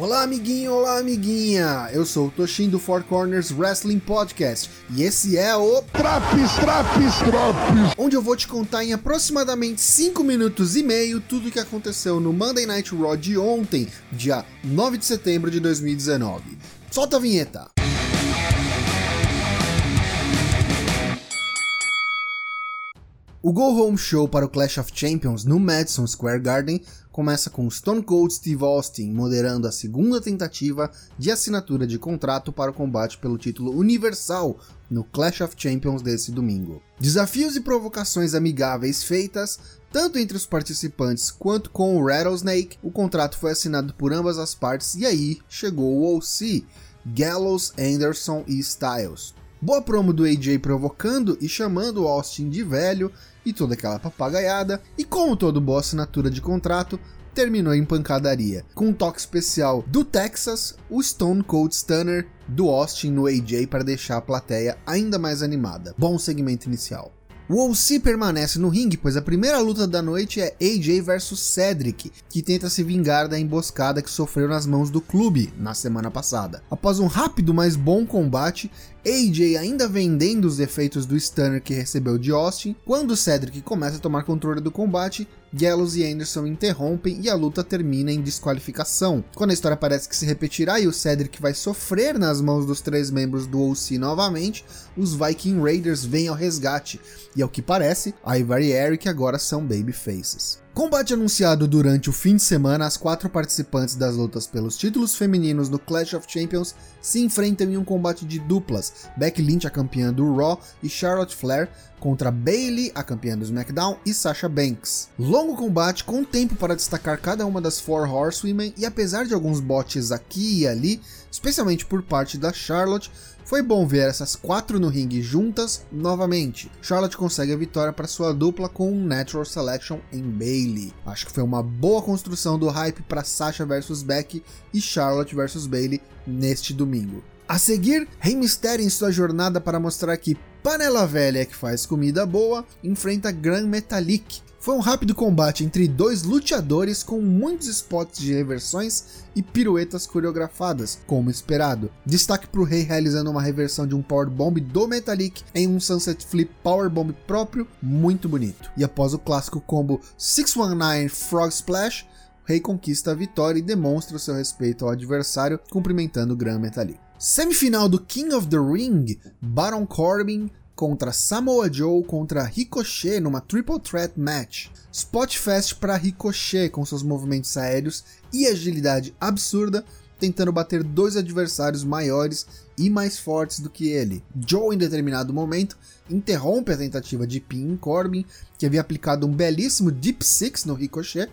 Olá, amiguinho, olá, amiguinha! Eu sou o Toshin do Four Corners Wrestling Podcast e esse é o Traps, Traps, Traps! Onde eu vou te contar em aproximadamente 5 minutos e meio tudo o que aconteceu no Monday Night Raw de ontem, dia 9 de setembro de 2019. Solta a vinheta! O Go Home Show para o Clash of Champions no Madison Square Garden começa com Stone Cold Steve Austin moderando a segunda tentativa de assinatura de contrato para o combate pelo título universal no Clash of Champions desse domingo. Desafios e provocações amigáveis feitas, tanto entre os participantes quanto com o Rattlesnake, o contrato foi assinado por ambas as partes e aí chegou o OC, Gallows, Anderson e Styles. Boa promo do AJ provocando e chamando o Austin de velho e toda aquela papagaiada, e como todo boa assinatura de contrato, terminou em pancadaria, com um toque especial do Texas, o Stone Cold Stunner do Austin no AJ para deixar a plateia ainda mais animada. Bom segmento inicial. O OC permanece no ringue, pois a primeira luta da noite é AJ versus Cedric, que tenta se vingar da emboscada que sofreu nas mãos do clube na semana passada. Após um rápido, mas bom combate, AJ ainda vendendo os defeitos do Stunner que recebeu de Austin, quando Cedric começa a tomar controle do combate, Gallows e Anderson interrompem e a luta termina em desqualificação. Quando a história parece que se repetirá e o Cedric vai sofrer nas mãos dos três membros do OC novamente, os Viking Raiders vêm ao resgate, e ao que parece, Ivar e Eric agora são babyfaces. Combate anunciado durante o fim de semana, as quatro participantes das lutas pelos títulos femininos no Clash of Champions se enfrentam em um combate de duplas. Becky Lynch, a campeã do Raw, e Charlotte Flair contra Bayley, a campeã do SmackDown, e Sasha Banks. Longo combate com tempo para destacar cada uma das Four Horsewomen e apesar de alguns botes aqui e ali, especialmente por parte da Charlotte, foi bom ver essas quatro no ringue juntas novamente. Charlotte consegue a vitória para sua dupla com Natural Selection em Bayley. Acho que foi uma boa construção do hype para Sasha versus Becky e Charlotte versus Bayley neste domingo. A seguir, Rey Mysterio em sua jornada para mostrar que panela velha que faz comida boa enfrenta Grand Metalik foi um rápido combate entre dois lutadores com muitos spots de reversões e piruetas coreografadas, como esperado. Destaque para o Rei realizando uma reversão de um Power Bomb do Metalik em um Sunset Flip Power Bomb próprio, muito bonito. E após o clássico combo 619 Frog Splash, Rei conquista a vitória e demonstra o seu respeito ao adversário, cumprimentando o Gran Metalik. Semifinal do King of the Ring, Baron Corbin contra Samoa Joe contra Ricochet numa Triple Threat Match. Spot Fest para Ricochet com seus movimentos aéreos e agilidade absurda, tentando bater dois adversários maiores e mais fortes do que ele. Joe, em determinado momento, interrompe a tentativa de pin Corbin, que havia aplicado um belíssimo Deep Six no Ricochet,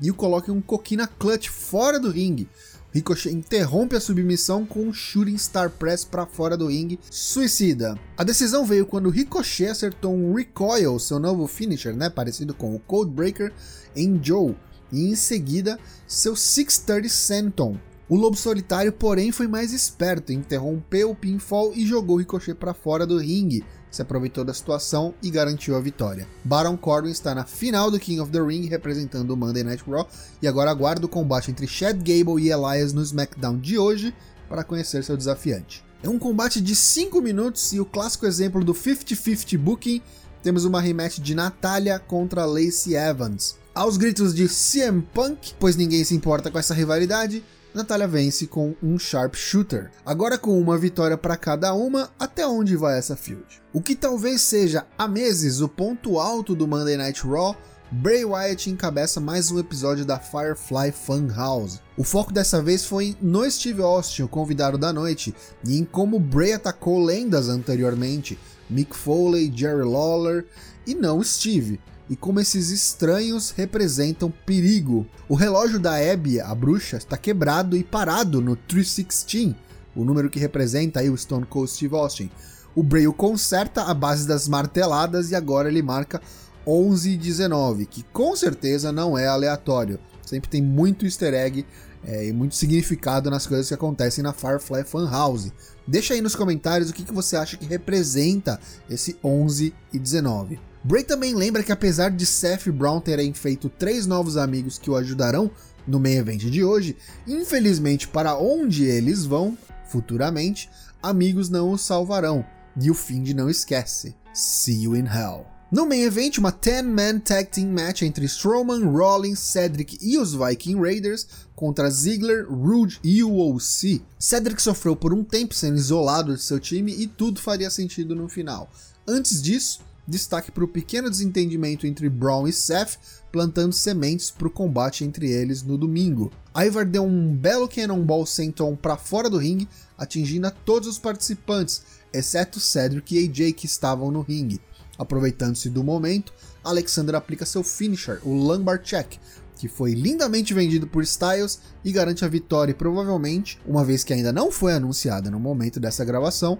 e o coloca em um coquina clutch fora do ringue, Ricochet interrompe a submissão com um Shooting Star Press para fora do ringue, suicida. A decisão veio quando Ricochet acertou um Recoil, seu novo finisher, né, parecido com o Codebreaker, em Joe, e em seguida seu 630 Senton. O Lobo Solitário, porém, foi mais esperto, interrompeu o pinfall e jogou Ricochet para fora do ringue, se aproveitou da situação e garantiu a vitória. Baron Corbin está na final do King of the Ring representando o Monday Night Raw e agora aguarda o combate entre Chad Gable e Elias no SmackDown de hoje para conhecer seu desafiante. É um combate de 5 minutos e o clássico exemplo do 50-50 booking, temos uma rematch de Natália contra Lacey Evans. Aos gritos de CM Punk, pois ninguém se importa com essa rivalidade, Natália vence com um Sharpshooter. Agora com uma vitória para cada uma, até onde vai essa feud? O que talvez seja há meses o ponto alto do Monday Night Raw, Bray Wyatt encabeça mais um episódio da Firefly Funhouse. O foco dessa vez foi no Steve Austin, o convidado da noite, e em como Bray atacou lendas anteriormente, Mick Foley, Jerry Lawler e não Steve e como esses estranhos representam perigo. O relógio da Abby, a bruxa, está quebrado e parado no 316, o número que representa aí o Stone Cold Steve Austin. O o conserta a base das marteladas e agora ele marca 11 e 19, que com certeza não é aleatório. Sempre tem muito easter egg é, e muito significado nas coisas que acontecem na Firefly Funhouse. Deixa aí nos comentários o que, que você acha que representa esse 11 e 19. Bray também lembra que apesar de Seth Brown terem feito três novos amigos que o ajudarão No main event de hoje, infelizmente para onde eles vão, futuramente, amigos não os salvarão, e o Find não esquece. See you in hell. No main event, uma 10-man tag team match entre Strowman, Rollins, Cedric e os Viking Raiders contra Ziggler, Rude e o OC. Cedric sofreu por um tempo sendo isolado de seu time e tudo faria sentido no final. Antes disso, destaque para o pequeno desentendimento entre Braun e Seth, plantando sementes para o combate entre eles no domingo. Ivar deu um belo Cannonball Senton para fora do ringue, atingindo a todos os participantes, exceto Cedric e AJ que estavam no ringue. Aproveitando-se do momento, Alexander aplica seu finisher, o Lumbar Check, que foi lindamente vendido por Styles e garante a vitória e provavelmente, uma vez que ainda não foi anunciada no momento dessa gravação,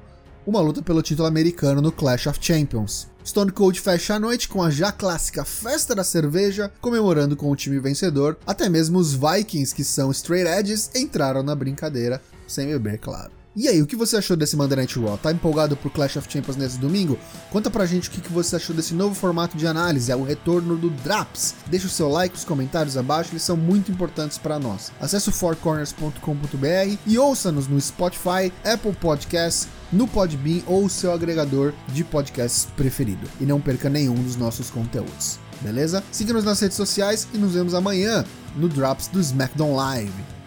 uma luta pelo título americano no Clash of Champions. Stone Cold fecha a noite com a já clássica Festa da Cerveja, comemorando com o time vencedor. Até mesmo os Vikings, que são straight edges, entraram na brincadeira, sem beber, claro. E aí, o que você achou desse Monday Night Raw? Tá empolgado pro Clash of Champions nesse domingo? Conta pra gente o que você achou desse novo formato de análise, é o retorno do Draps. Deixa o seu like, os comentários abaixo, eles são muito importantes para nós. Acesse o fourcorners.com.br e ouça-nos no Spotify, Apple Podcasts, no Podbean ou seu agregador de podcasts preferido. E não perca nenhum dos nossos conteúdos. Beleza? Siga-nos nas redes sociais e nos vemos amanhã no Drops do SmackDown Live.